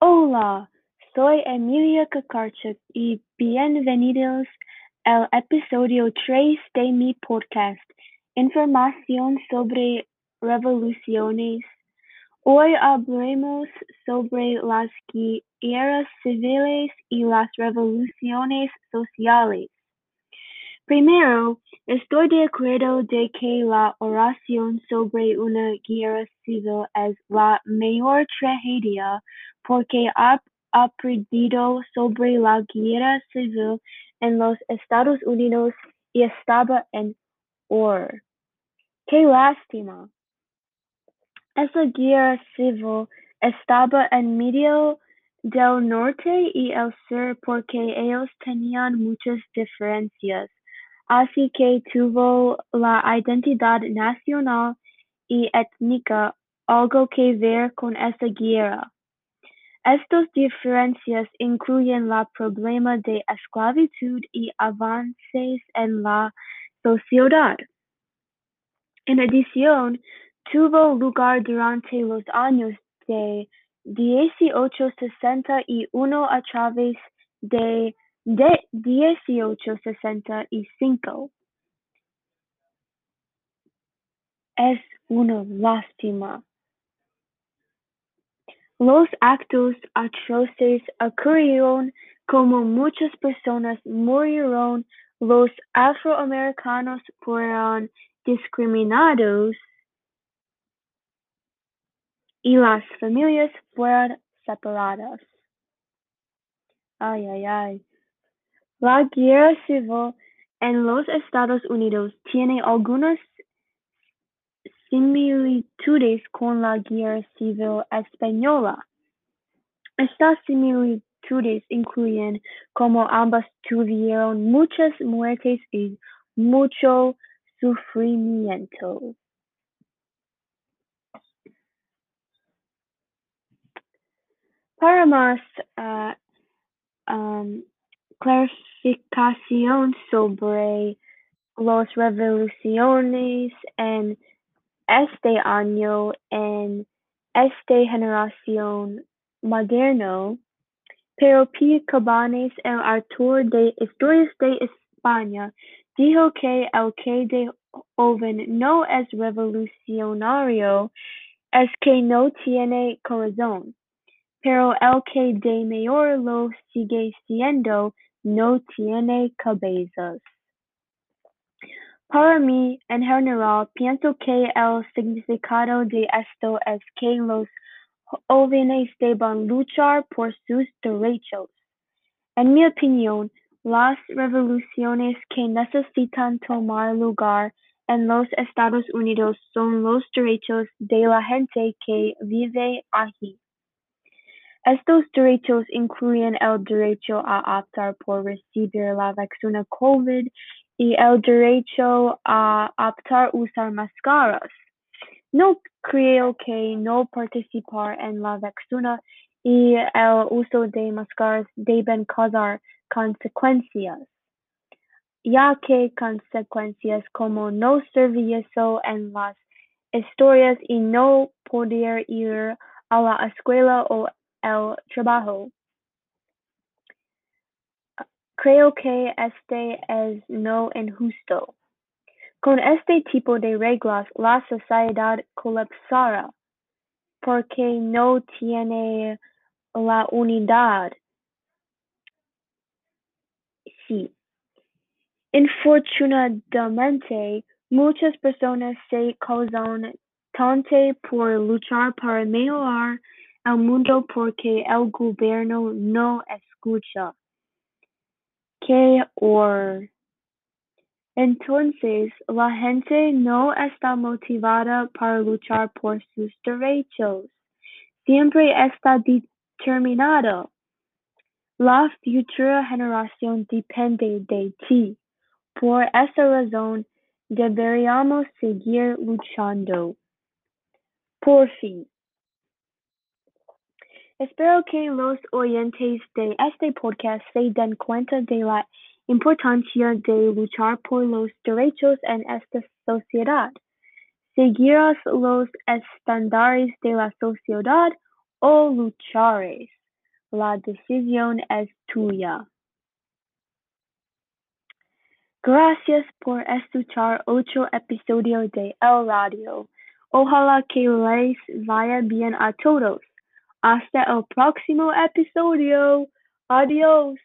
Hola, soy Emilia Cacarchuk y bienvenidos al episodio tres de mi podcast, Información sobre revoluciones. Hoy hablaremos sobre las guerras civiles y las revoluciones sociales. Primero, estoy de acuerdo de que la oración sobre una guerra civil es la mayor tragedia porque ha aprendido sobre la guerra civil en los Estados Unidos y estaba en horror. ¡Qué lástima! Esa guerra civil estaba en medio del norte y el sur porque ellos tenían muchas diferencias así que tuvo la identidad nacional y étnica algo que ver con esa guerra. Estas diferencias incluyen el problema de esclavitud y avances en la sociedad. En adición, tuvo lugar durante los años de 1861 a través de de dieciocho sesenta y cinco. Es una lástima. Los actos atroces ocurrieron como muchas personas murieron, los afroamericanos fueron discriminados y las familias fueron separadas. Ay, ay, ay. La guerra civil en los Estados Unidos tiene algunas similitudes con la guerra civil española. Estas similitudes incluyen como ambas tuvieron muchas muertes y mucho sufrimiento. Para más uh, um, clarificación sobre las revoluciones en este año en esta generación moderno, pero P. Cabanes, el autor de Historias de España, dijo que el que de joven no es revolucionario es que no tiene corazón, pero el que de mayor lo sigue siendo no tiene cabezas. Para mí, en general, pienso que el significado de esto es que los jóvenes deben luchar por sus derechos. En mi opinión, las revoluciones que necesitan tomar lugar en los Estados Unidos son los derechos de la gente que vive allí. Estos derechos incluyen el derecho a optar por recibir la vacuna COVID y el derecho a optar usar máscaras. No creo que no participar en la vacuna y el uso de máscaras deben causar consecuencias, ya que consecuencias como no servicio en las historias y no poder ir a la escuela o el trabajo. Creo que este es no injusto. Con este tipo de reglas la sociedad colapsará porque no tiene la unidad. Sí. Infortunadamente, muchas personas se causan tanto por luchar para mejorar el mundo porque el gobierno no escucha. ¡Qué horror! Entonces, la gente no está motivada para luchar por sus derechos. Siempre está determinada. La futura generación depende de ti. Por esa razón, deberíamos seguir luchando. Por fin. Espero que los oyentes de este podcast se den cuenta de la importancia de luchar por los derechos en esta sociedad. ¿Seguirás los estándares de la sociedad o lucharás? La decisión es tuya. Gracias por escuchar otro episodio de El Radio. Ojalá que les vaya bien a todos. Hasta el próximo episodio. Adiós.